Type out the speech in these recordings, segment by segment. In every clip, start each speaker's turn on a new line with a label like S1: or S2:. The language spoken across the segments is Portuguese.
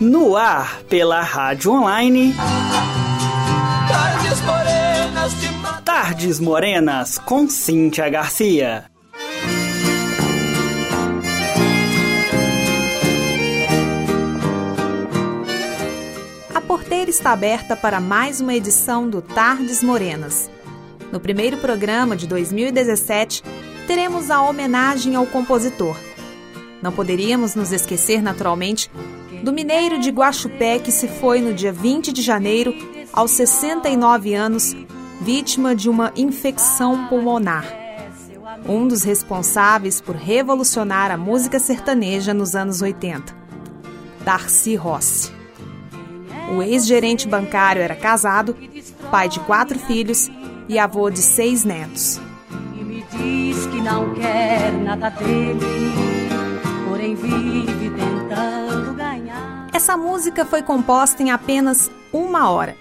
S1: No ar, pela rádio online.
S2: Tardes morenas de
S1: Tardes Morenas com Cíntia Garcia.
S3: A porteira está aberta para mais uma edição do Tardes Morenas. No primeiro programa de 2017, teremos a homenagem ao compositor. Não poderíamos nos esquecer, naturalmente, do mineiro de Guaxupé que se foi no dia 20 de janeiro, aos 69 anos, vítima de uma infecção pulmonar. Um dos responsáveis por revolucionar a música sertaneja nos anos 80, Darcy Rossi. O ex-gerente bancário era casado, pai de quatro filhos e avô de seis netos.
S4: Diz que não quer nada dele, porém vive tentando ganhar.
S3: Essa música foi composta em apenas uma hora.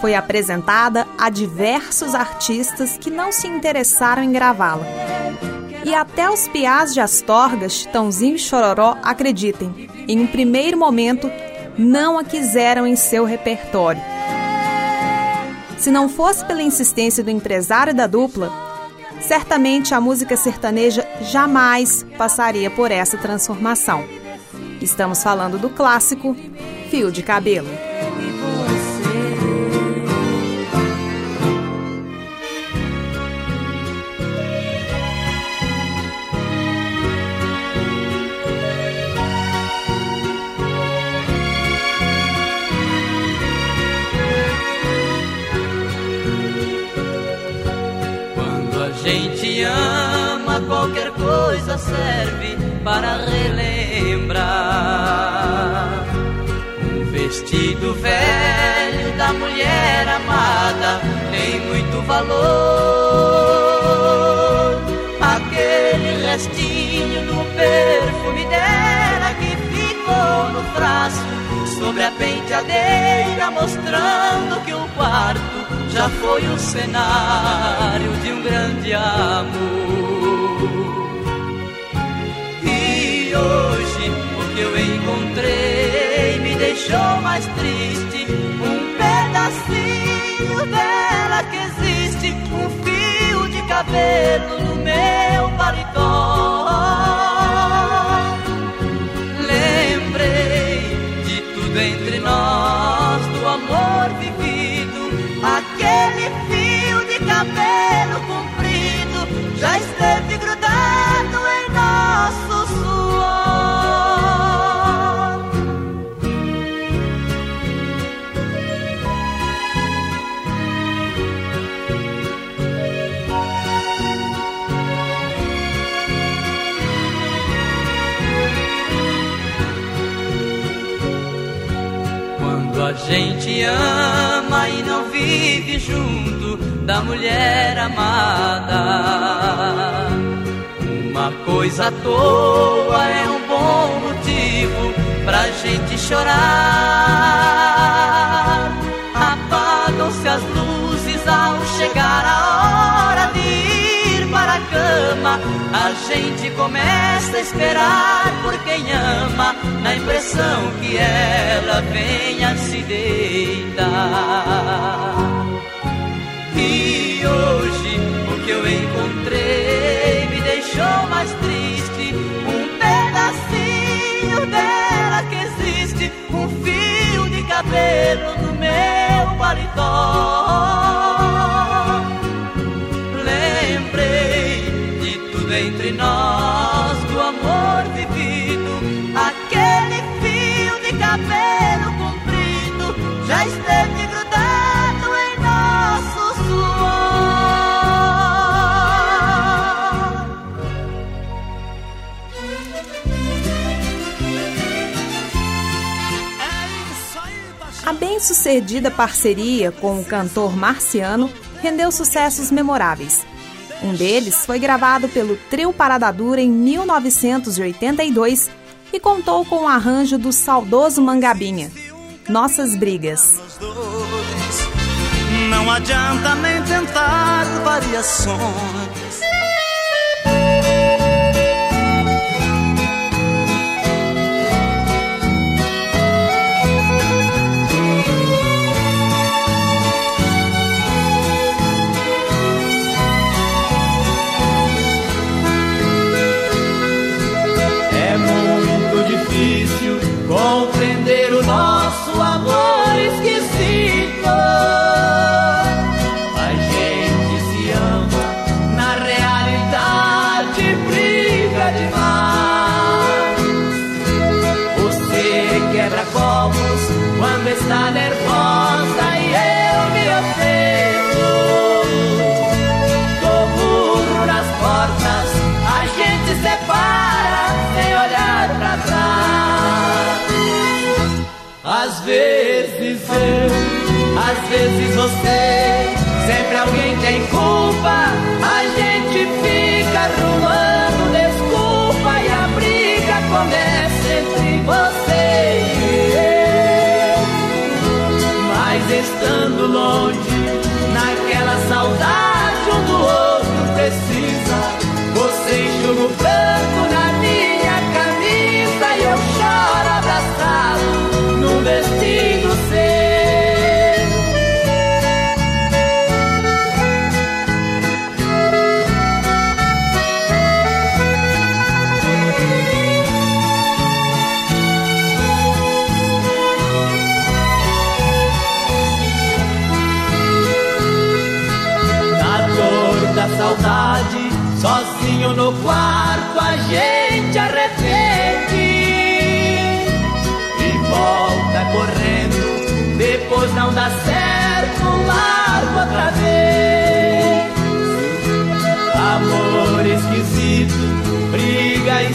S3: Foi apresentada a diversos artistas que não se interessaram em gravá-la. E até os piás de Astorga, Chitãozinho e Chororó, acreditem, em um primeiro momento não a quiseram em seu repertório. Se não fosse pela insistência do empresário da dupla, certamente a música sertaneja jamais passaria por essa transformação. Estamos falando do clássico Fio de Cabelo.
S2: Qualquer coisa serve para relembrar. Um vestido velho da mulher amada tem muito valor. Aquele restinho do perfume dela que ficou no braço sobre a penteadeira, mostrando que o quarto já foi o cenário de um grande amor. Que eu encontrei me deixou mais triste. Um pedacinho dela que existe, um fio de cabelo no meu paletó. Lembrei de tudo entre nós, do amor vivido, aquele fio de cabelo gente ama e não vive junto da mulher amada, uma coisa à toa é um bom motivo pra gente chorar. Gente começa a esperar por quem ama, na impressão que ela venha se deitar. E hoje o que eu encontrei me deixou mais triste. Um pedacinho dela que existe, um fio de cabelo no meu paletó.
S3: Bem-sucedida parceria com o cantor Marciano rendeu sucessos memoráveis. Um deles foi gravado pelo Trio Parada Dura em 1982 e contou com o arranjo do saudoso Mangabinha, Nossas Brigas.
S5: Não adianta nem tentar variações.
S2: Às vezes você, sempre alguém tem culpa. A gente fica arrumando desculpa e a briga começa entre você e eu. Mas estando longe, naquela saudade um do outro precisa. Você enxuga o pranto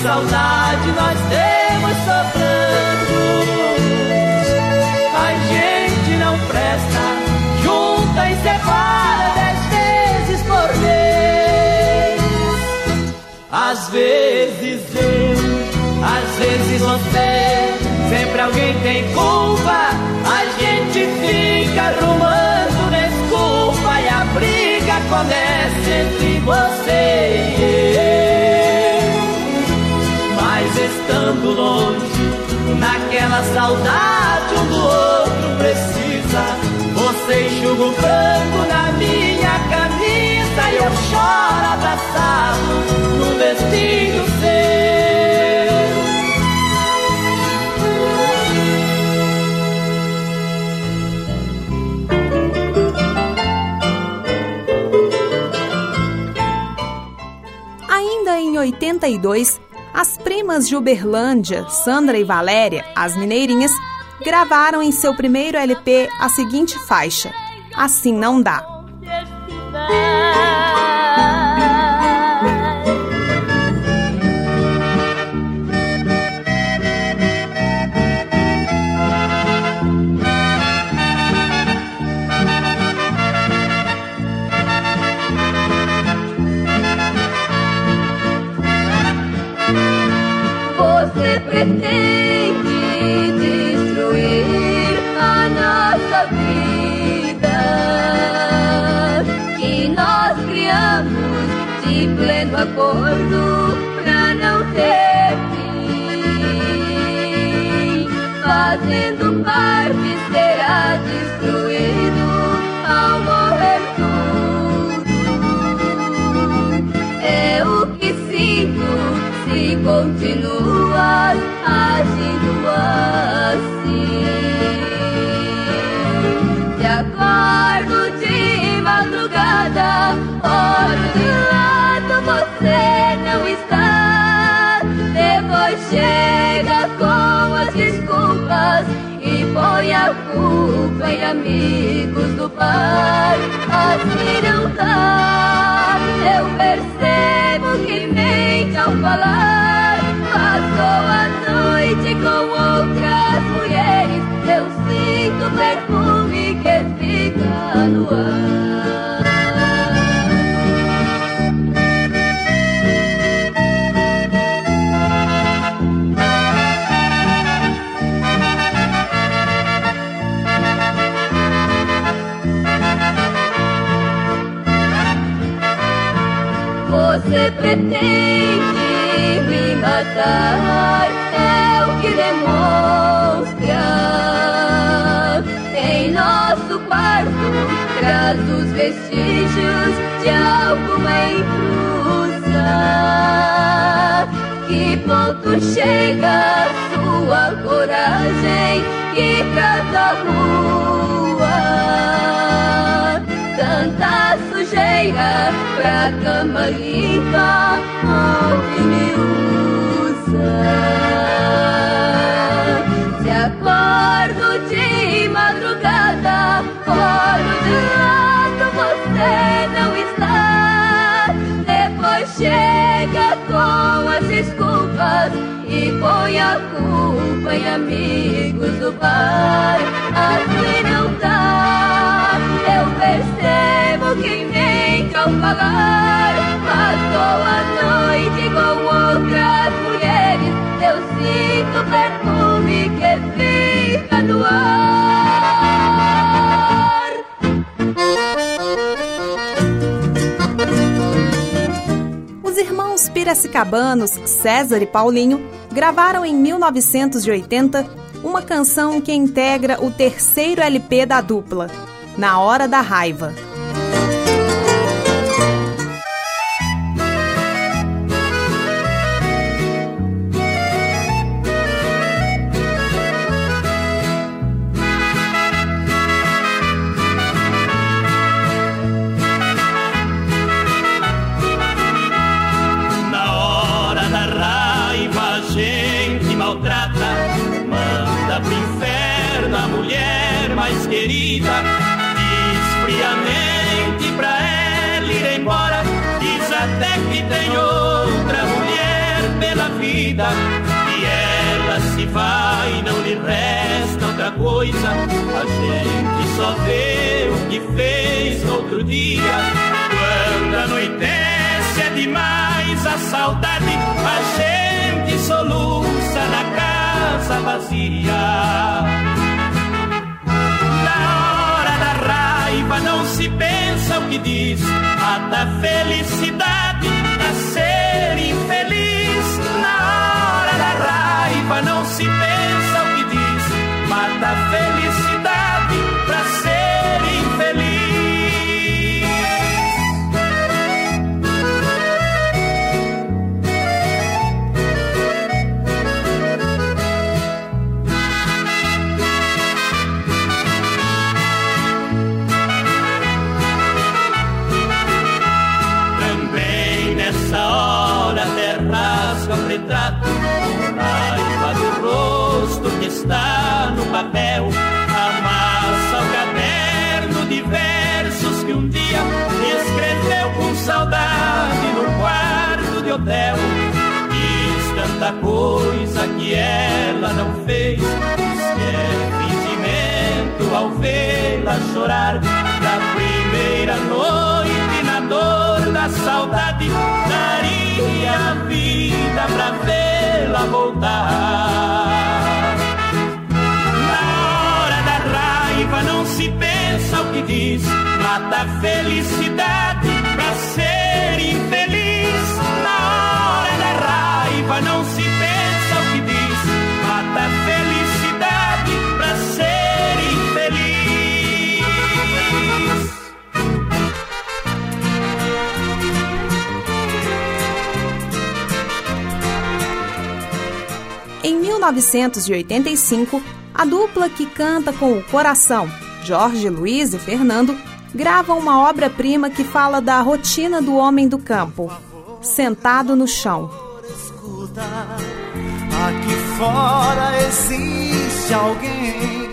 S2: saudade nós temos sobrando. A gente não presta, junta e separa dez vezes por vez. Às vezes eu, às vezes você, sempre alguém tem culpa. A gente fica arrumando desculpa e a briga começa entre você e eu. Estando longe, naquela saudade um do outro precisa. Você enxuga o branco na minha camisa e eu choro abraçado no vestido seu.
S3: Ainda em 82, as primas de Uberlândia, Sandra e Valéria, as mineirinhas, gravaram em seu primeiro LP a seguinte faixa: Assim Não Dá.
S6: A em amigos do pai. Assim não dá, eu percebo que mente ao falar. Passou a noite com outras mulheres, eu sinto o perfume que fica no ar. Pretende me matar, é o que demonstra. Em nosso quarto traz os vestígios de alguma intrusa. Que ponto chega sua coragem que traz a rua? Sujeira pra cama limpa onde me usa. Se acordo de madrugada, olho de lado, você não está. Depois chega com as desculpas e põe a culpa em amigos do bar. Assim não dá, eu percebo que ao falar. Passou a noite com outras mulheres, eu sinto perfume que fica no ar.
S3: Os irmãos piracicabanos César e Paulinho gravaram em 1980 uma canção que integra o terceiro LP da dupla, Na Hora da Raiva.
S5: Vida. E ela se vai, não lhe resta outra coisa. A gente só vê o que fez no outro dia. Quando anoitece é demais a saudade, a gente soluça na casa vazia. Da não se pensa o que diz, a felicidade diz, mata a felicidade hotel. Diz tanta coisa que ela não fez, diz que é fingimento ao vê-la chorar da primeira noite na dor da saudade daria a vida pra vê-la voltar. Na hora da raiva não se pensa o que diz, mata a felicidade raiva não se pensa o que diz, mata a felicidade pra ser infeliz.
S3: Em 1985, a dupla que canta com o coração, Jorge Luiz e Fernando, grava uma obra-prima que fala da rotina do homem do campo, sentado no chão.
S7: Aqui fora existe alguém.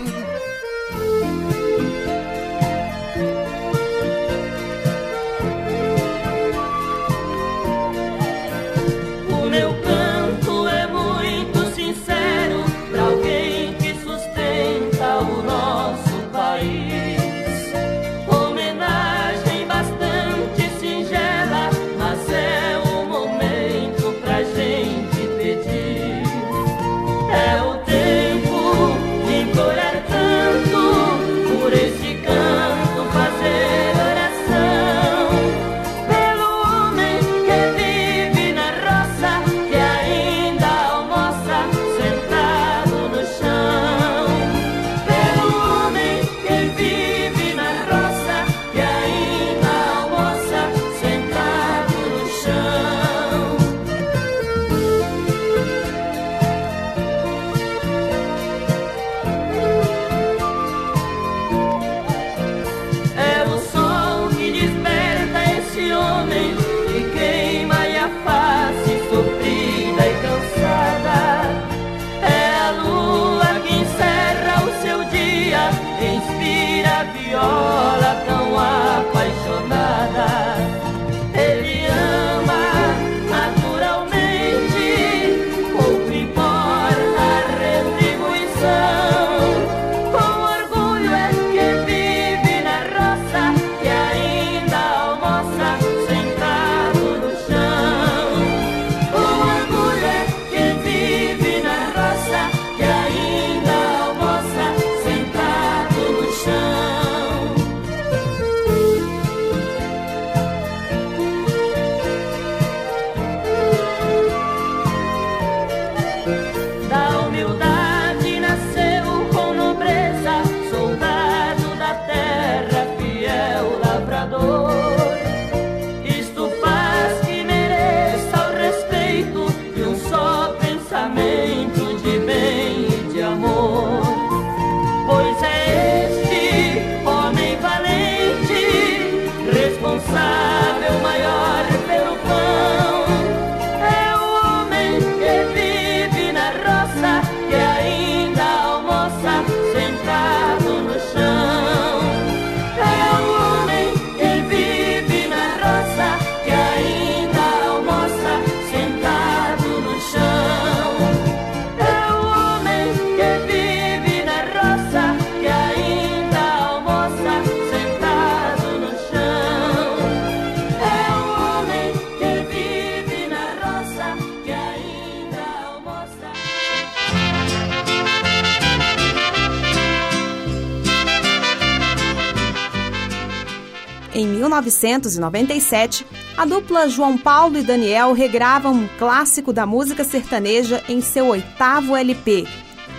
S3: 1997, a dupla João Paulo e Daniel regravam um clássico da música sertaneja em seu oitavo LP,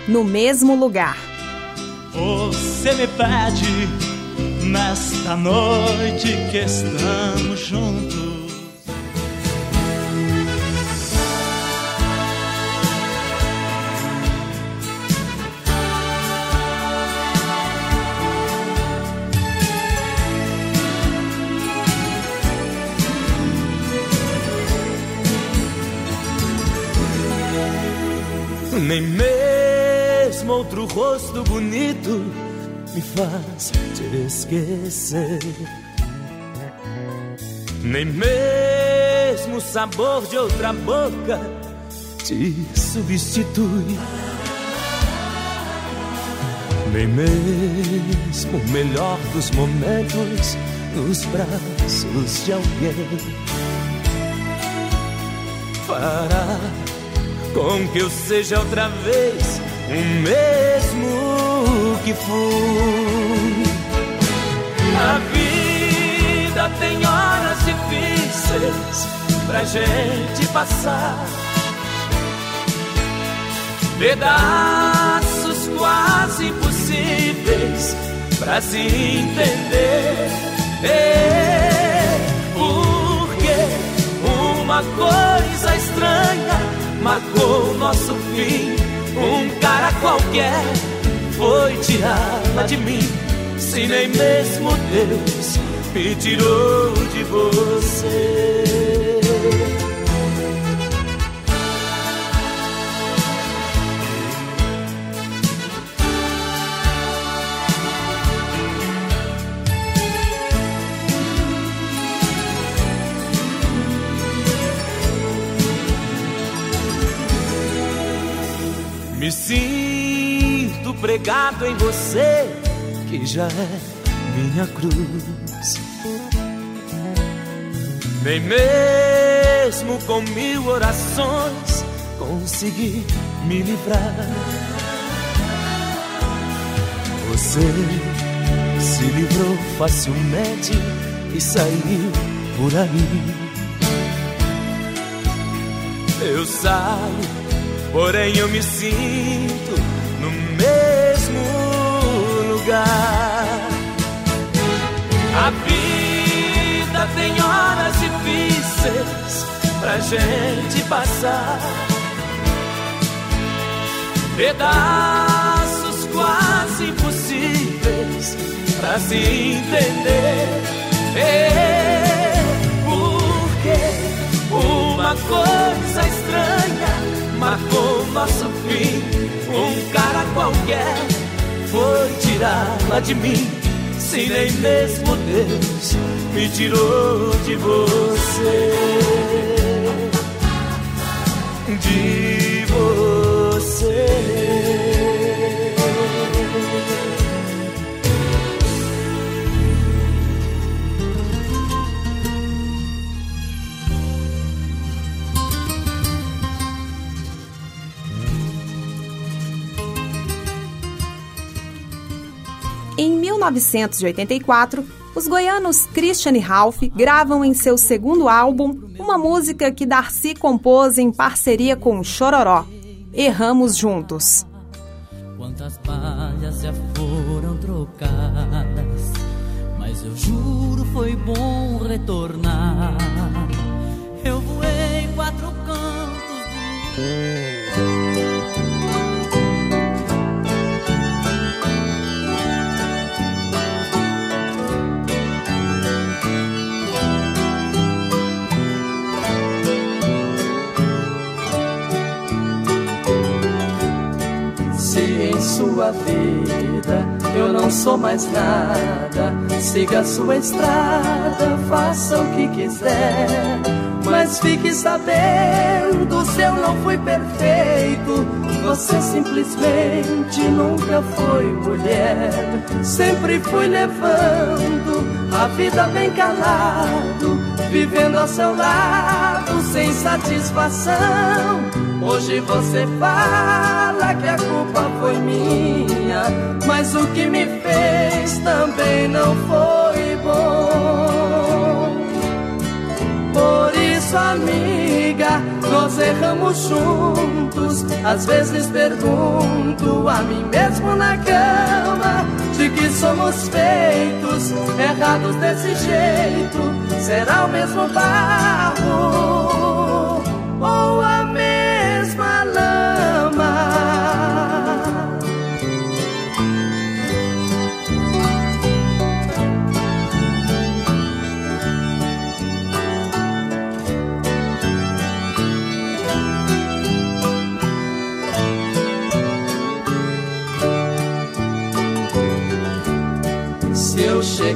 S3: No Mesmo Lugar.
S7: Você me pede nesta noite que estamos juntos Nem mesmo outro rosto bonito me faz te esquecer. Nem mesmo o sabor de outra boca te substitui. Nem mesmo o melhor dos momentos nos braços de alguém fará com que eu seja outra vez o mesmo que fui. A vida tem horas difíceis pra gente passar, pedaços quase impossíveis pra se entender. Porque uma coisa estranha marcou nosso fim. Um cara qualquer foi tirá-la de mim. Se nem mesmo Deus me tirou de você. Me sinto pregado em você, que já é minha cruz. Nem mesmo com mil orações consegui me livrar. Você se livrou facilmente e saiu por aí. Eu saio Porém eu me sinto no mesmo lugar. A vida tem horas difíceis pra gente passar. Pedaços quase impossíveis pra se entender. Porque uma coisa estranha marcou nosso fim. Um cara qualquer foi tirá-la de mim. Se nem mesmo Deus me tirou de você. De você.
S3: 1984, os goianos Christian e Ralph gravam em seu segundo álbum uma música que Darcy compôs em parceria com Chororó, Erramos Juntos.
S8: Quantas palhas já foram trocadas, mas eu juro foi bom retornar. Eu voei quatro cantos do
S9: sua vida, eu não sou mais nada. Siga sua estrada, faça o que quiser. Mas fique sabendo, se eu não fui perfeito, você simplesmente nunca foi mulher. Sempre fui levando a vida bem calado, vivendo ao seu lado sem satisfação. Hoje você fala que a culpa foi minha, mas o que me fez também não foi bom. isso, amiga, nós erramos juntos. Às vezes pergunto a mim mesmo na cama de que somos feitos, errados desse jeito. Será o mesmo barro ou a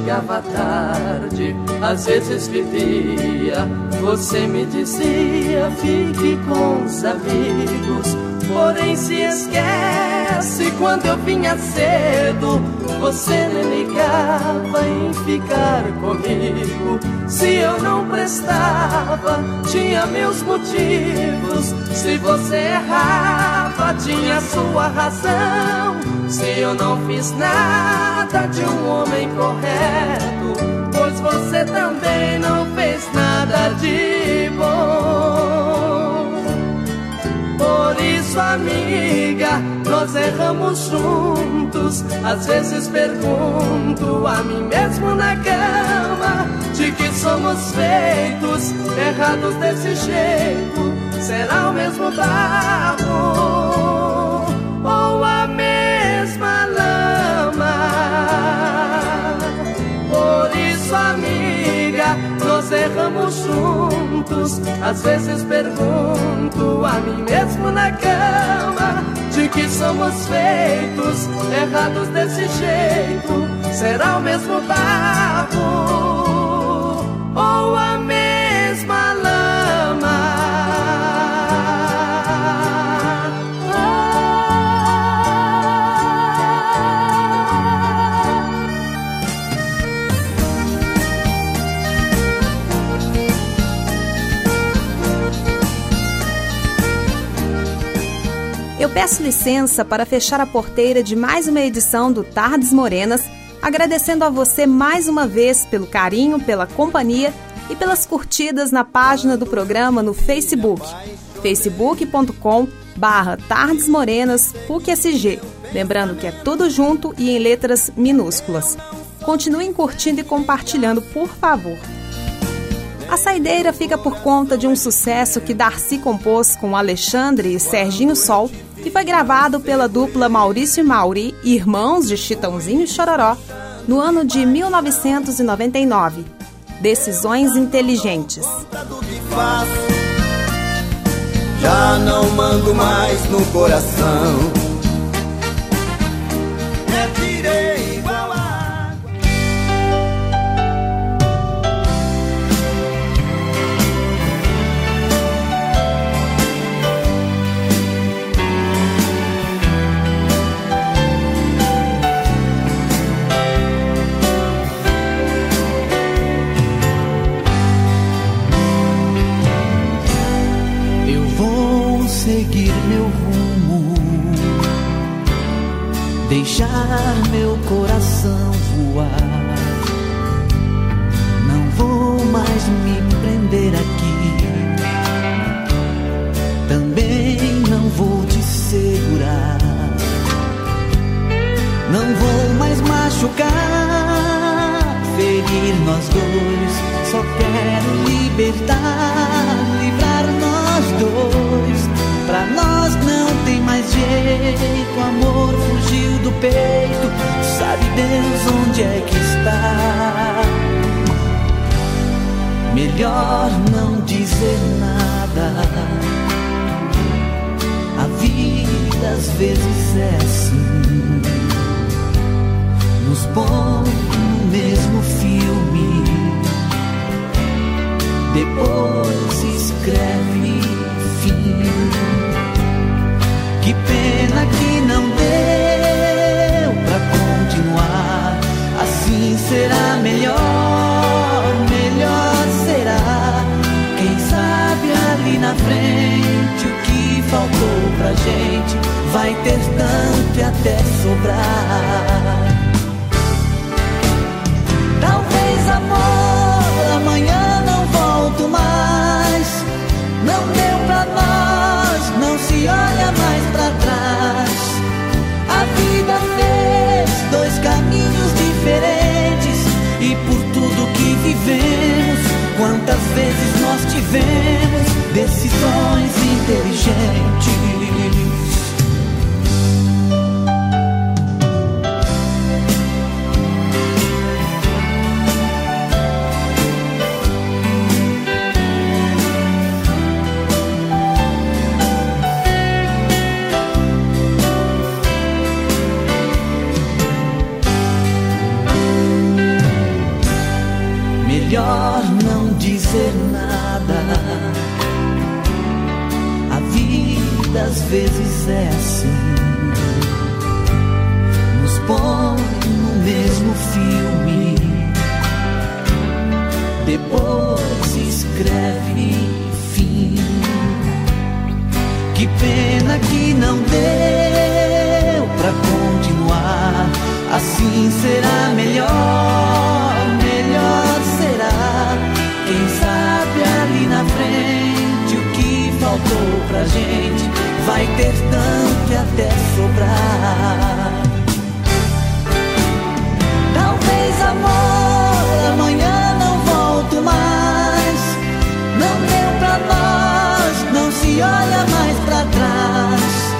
S9: chegava tarde, às vezes vivia. Você me dizia, fique com os amigos. Porém, se esquece quando eu vinha cedo. Você me ligava em ficar comigo. Se eu não prestava, tinha meus motivos. Se você errava, tinha sua razão. Se eu não fiz nada de um homem correto, pois você também não fez nada de bom. Por isso, amiga, nós erramos juntos. Às vezes pergunto a mim mesmo na cama de que somos feitos, errados desse jeito. Será o mesmo barro ou a nós erramos juntos. Às vezes pergunto a mim mesmo na cama de que somos feitos, errados desse jeito. Será o mesmo barro
S3: peço licença para fechar a porteira de mais uma edição do Tardes Morenas, agradecendo a você mais uma vez pelo carinho, pela companhia e pelas curtidas na página do programa no Facebook, facebook.com barra Tardes Morenas PUC-SG. Lembrando que é tudo junto e em letras minúsculas. Continuem curtindo e compartilhando, por favor. A saideira fica por conta de um sucesso que Darcy compôs com Alexandre e Serginho Sol e foi gravado pela dupla Maurício e Mauri, irmãos de Chitãozinho e Chororó, no ano de 1999. Decisões inteligentes.
S10: Já não mando mais no coração
S2: Não vou mais machucar, ferir nós dois. Só quero libertar, livrar nós dois. Pra nós não tem mais jeito, amor fugiu do peito. Sabe Deus onde é que está? Melhor não dizer nada. A vida às vezes é assim. Nos põe no mesmo filme. Depois escreve fim. Que pena que não deu pra continuar. Assim será melhor, melhor será. Quem sabe ali na frente o que faltou pra gente vai ter tanto e até sobrar. vezes nós tivemos decisões ser nada. A vida às vezes é assim, nos põe no mesmo filme, depois escreve fim. Que pena que não deu pra continuar, assim será melhor, pra gente vai ter tanto até sobrar. Talvez amor, amanhã não volto mais. Não deu pra nós, não se olha mais pra trás.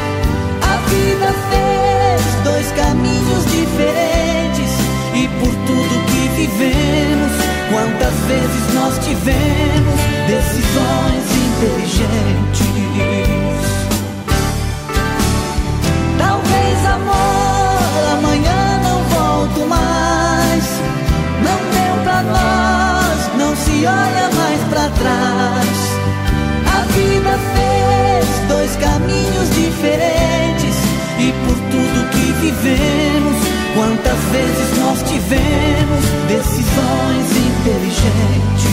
S2: A vida fez dois caminhos diferentes e por tudo que vivemos, quantas vezes nós tivemos decisões inteligentes. vivemos, quantas vezes nós tivemos decisões inteligentes.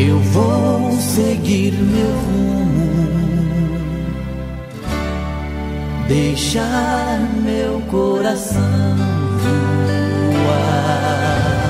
S2: Eu vou seguir meu rumo, deixar meu coração voar.